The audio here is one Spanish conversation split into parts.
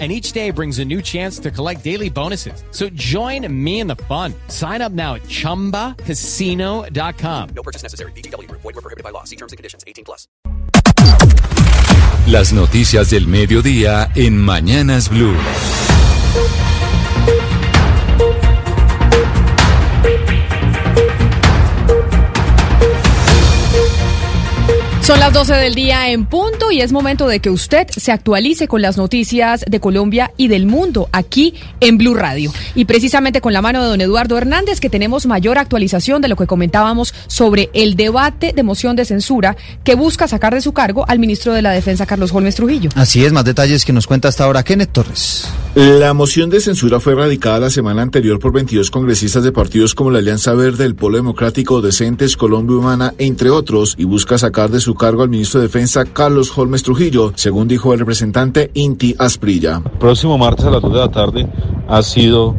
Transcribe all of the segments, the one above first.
and each day brings a new chance to collect daily bonuses. So join me in the fun. Sign up now at ChumbaCasino.com. No purchase necessary. BGW. Void were prohibited by law. See terms and conditions. 18 plus. Las noticias del mediodía en Mañanas Blue. Son las 12 del día en punto y es momento de que usted se actualice con las noticias de Colombia y del mundo aquí en Blue Radio. Y precisamente con la mano de don Eduardo Hernández que tenemos mayor actualización de lo que comentábamos sobre el debate de moción de censura que busca sacar de su cargo al ministro de la Defensa Carlos Holmes Trujillo. Así es, más detalles que nos cuenta hasta ahora Kenneth Torres. La moción de censura fue radicada la semana anterior por 22 congresistas de partidos como la Alianza Verde, el Polo Democrático, Decentes, Colombia Humana, entre otros, y busca sacar de su cargo al ministro de Defensa Carlos Holmes Trujillo, según dijo el representante Inti Asprilla. Próximo martes a las 2 de la tarde ha sido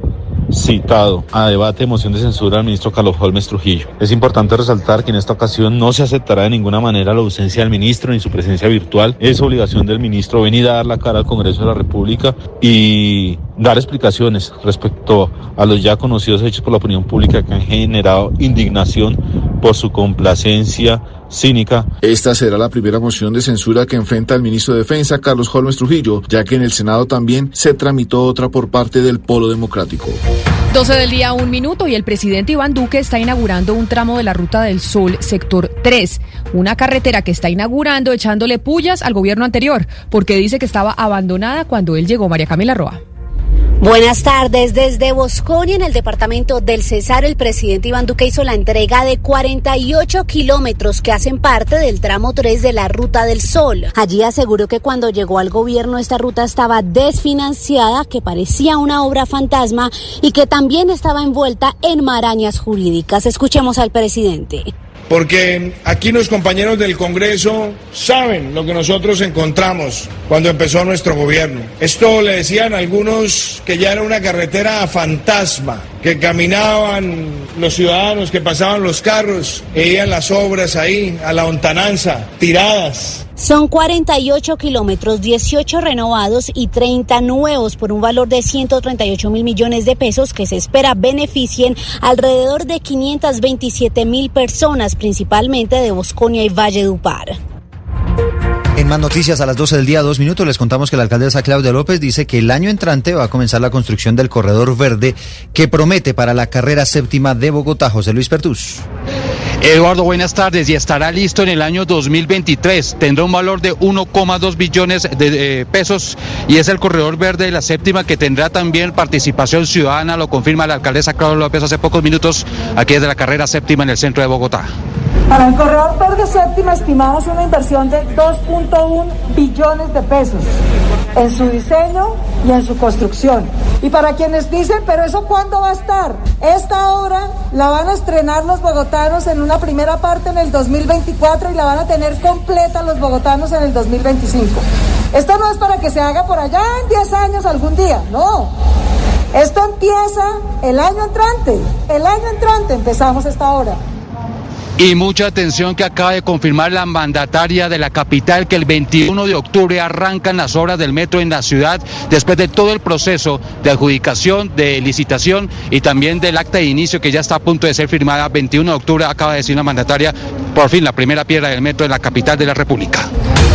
citado a debate de moción de censura al ministro Carlos Holmes Trujillo. Es importante resaltar que en esta ocasión no se aceptará de ninguna manera la ausencia del ministro ni su presencia virtual. Es obligación del ministro venir a dar la cara al Congreso de la República y dar explicaciones respecto a los ya conocidos hechos por la opinión pública que han generado indignación por su complacencia cínica. Esta será la primera moción de censura que enfrenta el ministro de Defensa, Carlos Holmes Trujillo, ya que en el Senado también se tramitó otra por parte del Polo Democrático. 12 del día, un minuto, y el presidente Iván Duque está inaugurando un tramo de la Ruta del Sol, sector 3, una carretera que está inaugurando echándole pullas al gobierno anterior, porque dice que estaba abandonada cuando él llegó, María Camila Roa. Buenas tardes. Desde Bosconia, en el departamento del Cesar, el presidente Iván Duque hizo la entrega de 48 kilómetros que hacen parte del tramo 3 de la Ruta del Sol. Allí aseguró que cuando llegó al gobierno esta ruta estaba desfinanciada, que parecía una obra fantasma y que también estaba envuelta en marañas jurídicas. Escuchemos al presidente porque aquí los compañeros del Congreso saben lo que nosotros encontramos cuando empezó nuestro gobierno. Esto le decían algunos que ya era una carretera fantasma, que caminaban los ciudadanos, que pasaban los carros, veían las obras ahí, a la hontananza, tiradas. Son 48 kilómetros, 18 renovados y 30 nuevos por un valor de 138 mil millones de pesos que se espera beneficien alrededor de 527 mil personas, principalmente de Bosconia y Valledupar. En más noticias, a las 12 del día, dos minutos, les contamos que la alcaldesa Claudia López dice que el año entrante va a comenzar la construcción del corredor verde que promete para la carrera séptima de Bogotá. José Luis Pertus. Eduardo, buenas tardes. Y estará listo en el año 2023. Tendrá un valor de 1,2 billones de eh, pesos y es el corredor verde de la séptima que tendrá también participación ciudadana, lo confirma la alcaldesa Claudia López hace pocos minutos, aquí desde la carrera séptima en el centro de Bogotá. Para el corredor verde séptima estimamos una inversión de 2.1 billones de pesos en su diseño y en su construcción. Y para quienes dicen, pero eso cuándo va a estar? Esta obra la van a estrenar los bogotanos en una primera parte en el 2024 y la van a tener completa los bogotanos en el 2025. Esto no es para que se haga por allá en 10 años algún día, no. Esto empieza el año entrante. El año entrante empezamos esta obra. Y mucha atención que acaba de confirmar la mandataria de la capital que el 21 de octubre arrancan las obras del metro en la ciudad después de todo el proceso de adjudicación, de licitación y también del acta de inicio que ya está a punto de ser firmada. 21 de octubre acaba de decir la mandataria, por fin la primera piedra del metro en la capital de la República.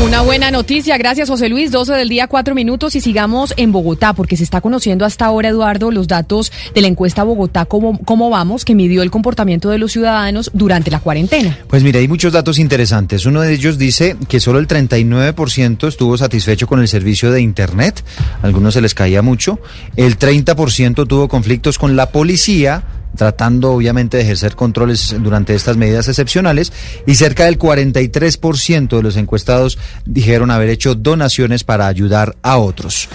Una buena noticia, gracias José Luis, 12 del día, 4 minutos y sigamos en Bogotá porque se está conociendo hasta ahora, Eduardo, los datos de la encuesta Bogotá, cómo, cómo vamos, que midió el comportamiento de los ciudadanos durante la cuarentena. Pues mira, hay muchos datos interesantes. Uno de ellos dice que solo el 39% estuvo satisfecho con el servicio de Internet, a algunos se les caía mucho, el 30% tuvo conflictos con la policía, tratando obviamente de ejercer controles durante estas medidas excepcionales y cerca del 43% de los encuestados dijeron haber hecho donaciones para ayudar a otros.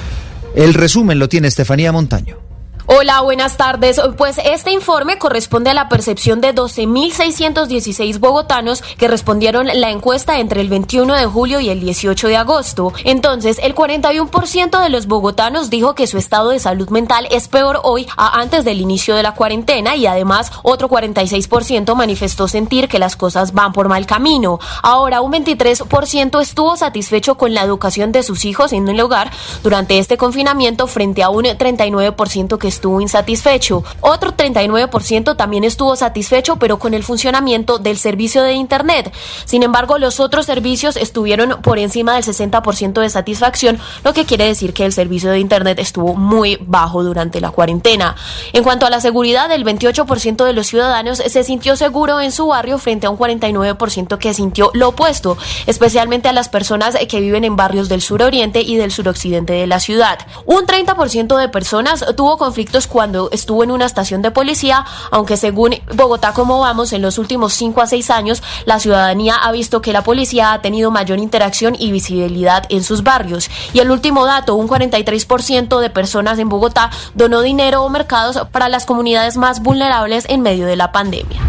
El resumen lo tiene Estefanía Montaño. Hola, buenas tardes. Pues este informe corresponde a la percepción de 12.616 bogotanos que respondieron la encuesta entre el 21 de julio y el 18 de agosto. Entonces, el 41% de los bogotanos dijo que su estado de salud mental es peor hoy a antes del inicio de la cuarentena y además otro 46% manifestó sentir que las cosas van por mal camino. Ahora, un 23% estuvo satisfecho con la educación de sus hijos en el hogar durante este confinamiento frente a un 39% que estuvo insatisfecho. Otro 39% también estuvo satisfecho, pero con el funcionamiento del servicio de Internet. Sin embargo, los otros servicios estuvieron por encima del 60% de satisfacción, lo que quiere decir que el servicio de Internet estuvo muy bajo durante la cuarentena. En cuanto a la seguridad, el 28% de los ciudadanos se sintió seguro en su barrio frente a un 49% que sintió lo opuesto, especialmente a las personas que viven en barrios del suroriente y del suroccidente de la ciudad. Un 30% de personas tuvo conflictos cuando estuvo en una estación de policía, aunque según Bogotá como vamos, en los últimos 5 a 6 años, la ciudadanía ha visto que la policía ha tenido mayor interacción y visibilidad en sus barrios. Y el último dato, un 43% de personas en Bogotá donó dinero o mercados para las comunidades más vulnerables en medio de la pandemia.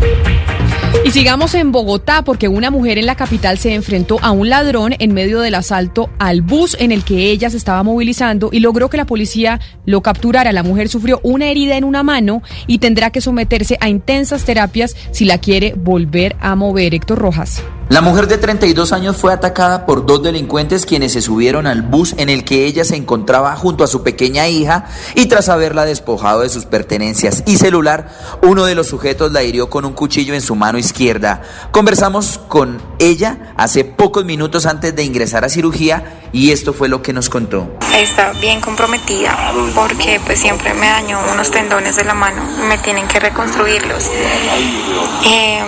Y sigamos en Bogotá porque una mujer en la capital se enfrentó a un ladrón en medio del asalto al bus en el que ella se estaba movilizando y logró que la policía lo capturara. La mujer sufrió una herida en una mano y tendrá que someterse a intensas terapias si la quiere volver a mover. Héctor Rojas. La mujer de 32 años fue atacada por dos delincuentes quienes se subieron al bus en el que ella se encontraba junto a su pequeña hija y tras haberla despojado de sus pertenencias y celular, uno de los sujetos la hirió con un cuchillo en su mano izquierda. Conversamos con ella hace pocos minutos antes de ingresar a cirugía y esto fue lo que nos contó. Está bien comprometida porque pues siempre me dañó unos tendones de la mano, me tienen que reconstruirlos. Eh,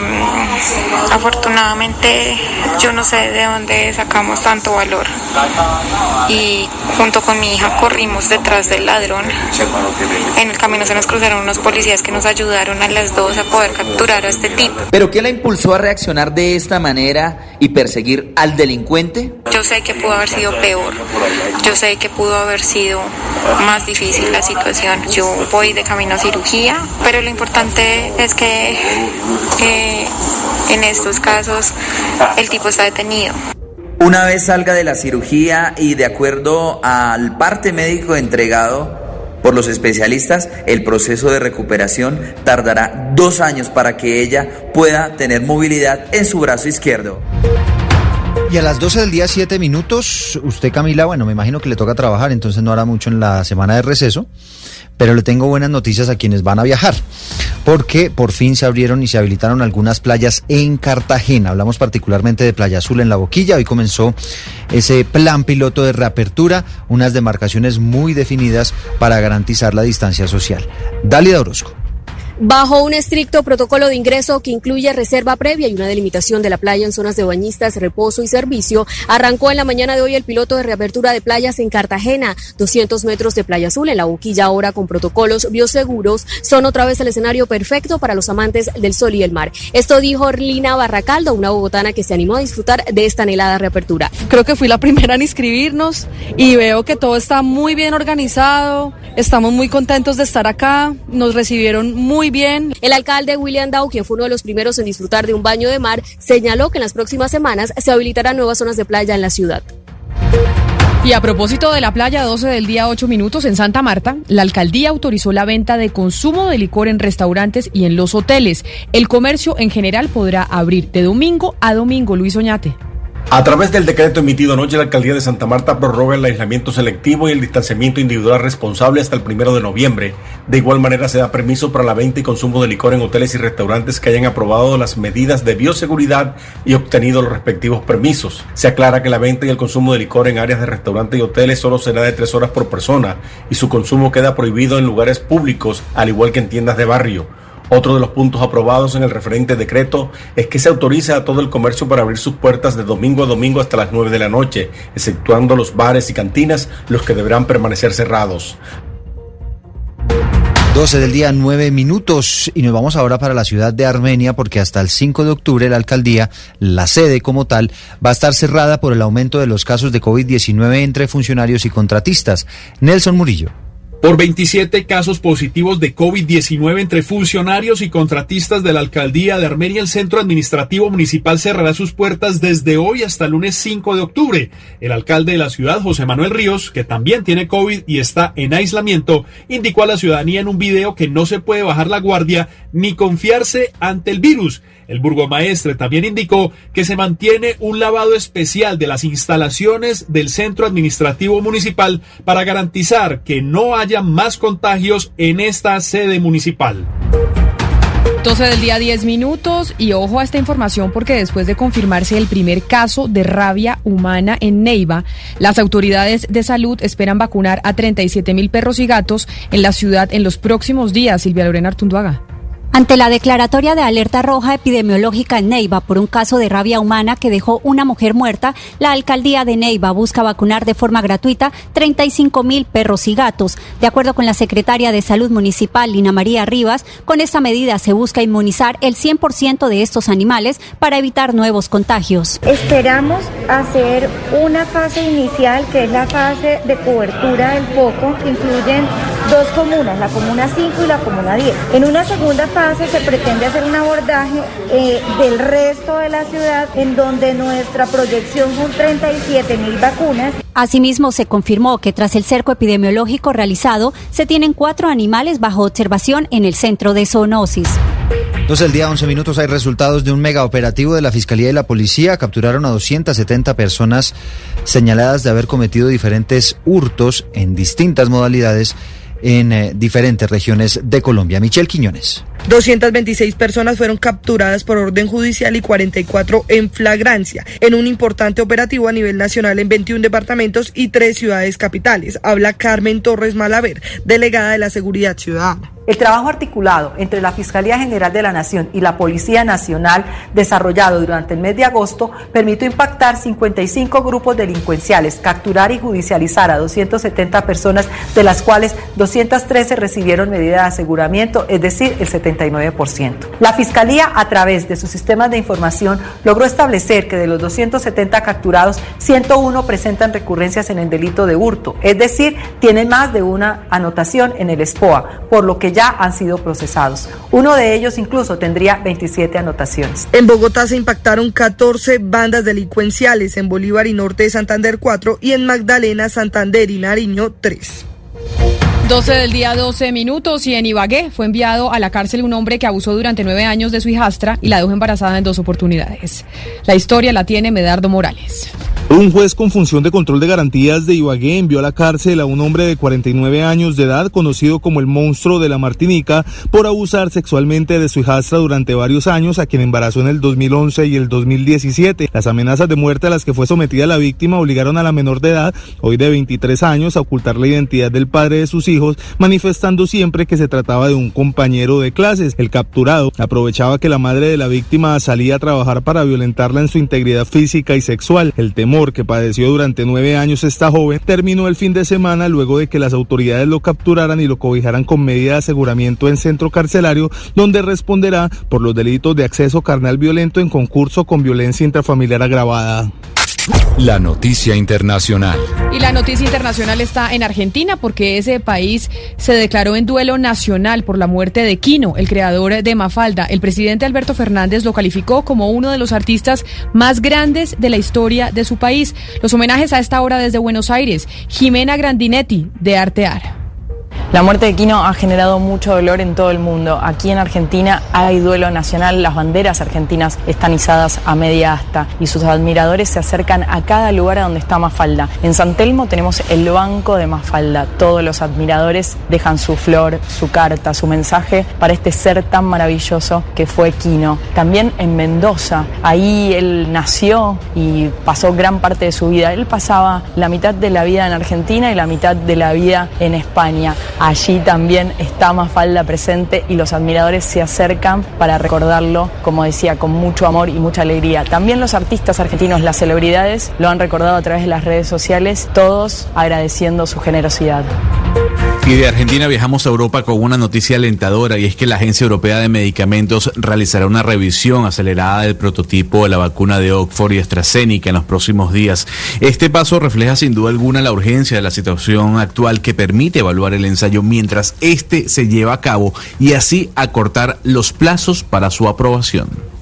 afortunadamente yo no sé de dónde sacamos tanto valor y junto con mi hija corrimos detrás del ladrón. En el camino se nos cruzaron unos policías que nos ayudaron a las dos a poder capturar a este tipo. ¿Pero qué la impulsó a reaccionar de esta manera y perseguir al delincuente? Yo sé que pudo haber sido peor, yo sé que pudo haber sido más difícil la situación. Yo voy de camino a cirugía, pero lo importante es que eh, en estos casos el tipo está detenido. Una vez salga de la cirugía y de acuerdo al parte médico entregado por los especialistas, el proceso de recuperación tardará dos años para que ella pueda tener movilidad en su brazo izquierdo. Y a las 12 del día, 7 minutos, usted Camila, bueno, me imagino que le toca trabajar, entonces no hará mucho en la semana de receso, pero le tengo buenas noticias a quienes van a viajar, porque por fin se abrieron y se habilitaron algunas playas en Cartagena. Hablamos particularmente de Playa Azul en La Boquilla, hoy comenzó ese plan piloto de reapertura, unas demarcaciones muy definidas para garantizar la distancia social. Dalida Orozco. Bajo un estricto protocolo de ingreso que incluye reserva previa y una delimitación de la playa en zonas de bañistas, reposo y servicio, arrancó en la mañana de hoy el piloto de reapertura de playas en Cartagena. 200 metros de playa azul en la boquilla ahora con protocolos bioseguros son otra vez el escenario perfecto para los amantes del sol y el mar. Esto dijo Orlina Barracaldo, una bogotana que se animó a disfrutar de esta anhelada reapertura. Creo que fui la primera en inscribirnos y veo que todo está muy bien organizado. Estamos muy contentos de estar acá. Nos recibieron El alcalde William Dow, quien fue uno de los primeros en disfrutar de un baño de mar, señaló que en las próximas semanas se habilitarán nuevas zonas de playa en la ciudad. Y a propósito de la playa 12 del día 8 minutos en Santa Marta, la alcaldía autorizó la venta de consumo de licor en restaurantes y en los hoteles. El comercio en general podrá abrir de domingo a domingo. Luis Oñate. A través del decreto emitido anoche, la alcaldía de Santa Marta prorroga el aislamiento selectivo y el distanciamiento individual responsable hasta el primero de noviembre. De igual manera, se da permiso para la venta y consumo de licor en hoteles y restaurantes que hayan aprobado las medidas de bioseguridad y obtenido los respectivos permisos. Se aclara que la venta y el consumo de licor en áreas de restaurantes y hoteles solo será de tres horas por persona y su consumo queda prohibido en lugares públicos, al igual que en tiendas de barrio. Otro de los puntos aprobados en el referente decreto es que se autoriza a todo el comercio para abrir sus puertas de domingo a domingo hasta las 9 de la noche, exceptuando los bares y cantinas, los que deberán permanecer cerrados. 12 del día, 9 minutos. Y nos vamos ahora para la ciudad de Armenia porque hasta el 5 de octubre la alcaldía, la sede como tal, va a estar cerrada por el aumento de los casos de COVID-19 entre funcionarios y contratistas. Nelson Murillo. Por 27 casos positivos de COVID-19 entre funcionarios y contratistas de la alcaldía de Armenia, el centro administrativo municipal cerrará sus puertas desde hoy hasta lunes 5 de octubre. El alcalde de la ciudad, José Manuel Ríos, que también tiene COVID y está en aislamiento, indicó a la ciudadanía en un video que no se puede bajar la guardia ni confiarse ante el virus. El burgomaestre también indicó que se mantiene un lavado especial de las instalaciones del centro administrativo municipal para garantizar que no haya más contagios en esta sede municipal. 12 del día 10 minutos y ojo a esta información porque después de confirmarse el primer caso de rabia humana en Neiva, las autoridades de salud esperan vacunar a 37 mil perros y gatos en la ciudad en los próximos días. Silvia Lorena Artunduaga. Ante la declaratoria de alerta roja epidemiológica en Neiva por un caso de rabia humana que dejó una mujer muerta, la alcaldía de Neiva busca vacunar de forma gratuita 35 mil perros y gatos. De acuerdo con la secretaria de Salud Municipal, Lina María Rivas, con esta medida se busca inmunizar el 100% de estos animales para evitar nuevos contagios. Esperamos hacer una fase inicial, que es la fase de cobertura del foco, que incluyen dos comunas, la comuna 5 y la comuna 10. En una segunda fase, se pretende hacer un abordaje eh, del resto de la ciudad en donde nuestra proyección son 37 mil vacunas. Asimismo, se confirmó que tras el cerco epidemiológico realizado, se tienen cuatro animales bajo observación en el centro de zoonosis. Entonces, el día 11 minutos hay resultados de un mega operativo de la Fiscalía y la Policía. Capturaron a 270 personas señaladas de haber cometido diferentes hurtos en distintas modalidades en eh, diferentes regiones de Colombia. Michelle Quiñones. 226 personas fueron capturadas por orden judicial y 44 en flagrancia, en un importante operativo a nivel nacional en 21 departamentos y tres ciudades capitales. Habla Carmen Torres Malaver, delegada de la Seguridad Ciudadana. El trabajo articulado entre la Fiscalía General de la Nación y la Policía Nacional desarrollado durante el mes de agosto permitió impactar 55 grupos delincuenciales, capturar y judicializar a 270 personas, de las cuales 213 recibieron medida de aseguramiento, es decir, el 79%. La Fiscalía, a través de sus sistemas de información, logró establecer que de los 270 capturados, 101 presentan recurrencias en el delito de hurto, es decir, tienen más de una anotación en el SPOA, por lo que ya han sido procesados. Uno de ellos incluso tendría 27 anotaciones. En Bogotá se impactaron 14 bandas delincuenciales, en Bolívar y Norte de Santander 4 y en Magdalena, Santander y Nariño 3. 12 del día, 12 minutos y en Ibagué fue enviado a la cárcel un hombre que abusó durante nueve años de su hijastra y la dejó embarazada en dos oportunidades. La historia la tiene Medardo Morales. Un juez con función de control de garantías de Ibagué envió a la cárcel a un hombre de 49 años de edad conocido como el monstruo de la Martinica por abusar sexualmente de su hijastra durante varios años a quien embarazó en el 2011 y el 2017. Las amenazas de muerte a las que fue sometida la víctima obligaron a la menor de edad, hoy de 23 años, a ocultar la identidad del padre de sus hijos, manifestando siempre que se trataba de un compañero de clases. El capturado aprovechaba que la madre de la víctima salía a trabajar para violentarla en su integridad física y sexual. El temor que padeció durante nueve años esta joven terminó el fin de semana luego de que las autoridades lo capturaran y lo cobijaran con medida de aseguramiento en centro carcelario, donde responderá por los delitos de acceso carnal violento en concurso con violencia intrafamiliar agravada. La noticia internacional. Y la noticia internacional está en Argentina porque ese país se declaró en duelo nacional por la muerte de Quino, el creador de Mafalda. El presidente Alberto Fernández lo calificó como uno de los artistas más grandes de la historia de su país. Los homenajes a esta hora desde Buenos Aires. Jimena Grandinetti, de Artear. La muerte de Quino ha generado mucho dolor en todo el mundo. Aquí en Argentina hay duelo nacional, las banderas argentinas están izadas a media asta y sus admiradores se acercan a cada lugar a donde está Mafalda. En San Telmo tenemos el banco de Mafalda. Todos los admiradores dejan su flor, su carta, su mensaje para este ser tan maravilloso que fue Quino. También en Mendoza, ahí él nació y pasó gran parte de su vida. Él pasaba la mitad de la vida en Argentina y la mitad de la vida en España. Allí también está Mafalda presente y los admiradores se acercan para recordarlo, como decía, con mucho amor y mucha alegría. También los artistas argentinos, las celebridades, lo han recordado a través de las redes sociales, todos agradeciendo su generosidad. Y de Argentina viajamos a Europa con una noticia alentadora y es que la Agencia Europea de Medicamentos realizará una revisión acelerada del prototipo de la vacuna de Oxford y AstraZeneca en los próximos días. Este paso refleja sin duda alguna la urgencia de la situación actual que permite evaluar el ensayo mientras este se lleva a cabo y así acortar los plazos para su aprobación.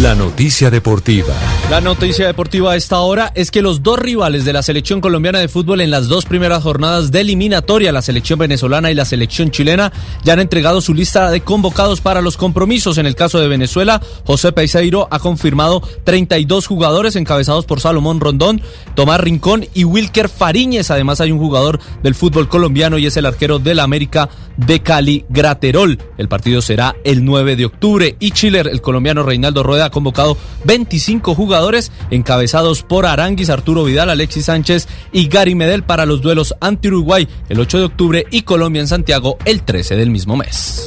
La noticia deportiva. La noticia deportiva a esta hora es que los dos rivales de la selección colombiana de fútbol en las dos primeras jornadas de eliminatoria, la selección venezolana y la selección chilena, ya han entregado su lista de convocados para los compromisos. En el caso de Venezuela, José Peiseiro ha confirmado 32 jugadores encabezados por Salomón Rondón, Tomás Rincón y Wilker Fariñez. Además hay un jugador del fútbol colombiano y es el arquero del América de Cali, Graterol. El partido será el 9 de octubre y Chile, el colombiano Reinaldo Rueda ha convocado 25 jugadores encabezados por Aranguis, Arturo Vidal, Alexis Sánchez y Gary Medel para los duelos ante Uruguay el 8 de octubre y Colombia en Santiago el 13 del mismo mes.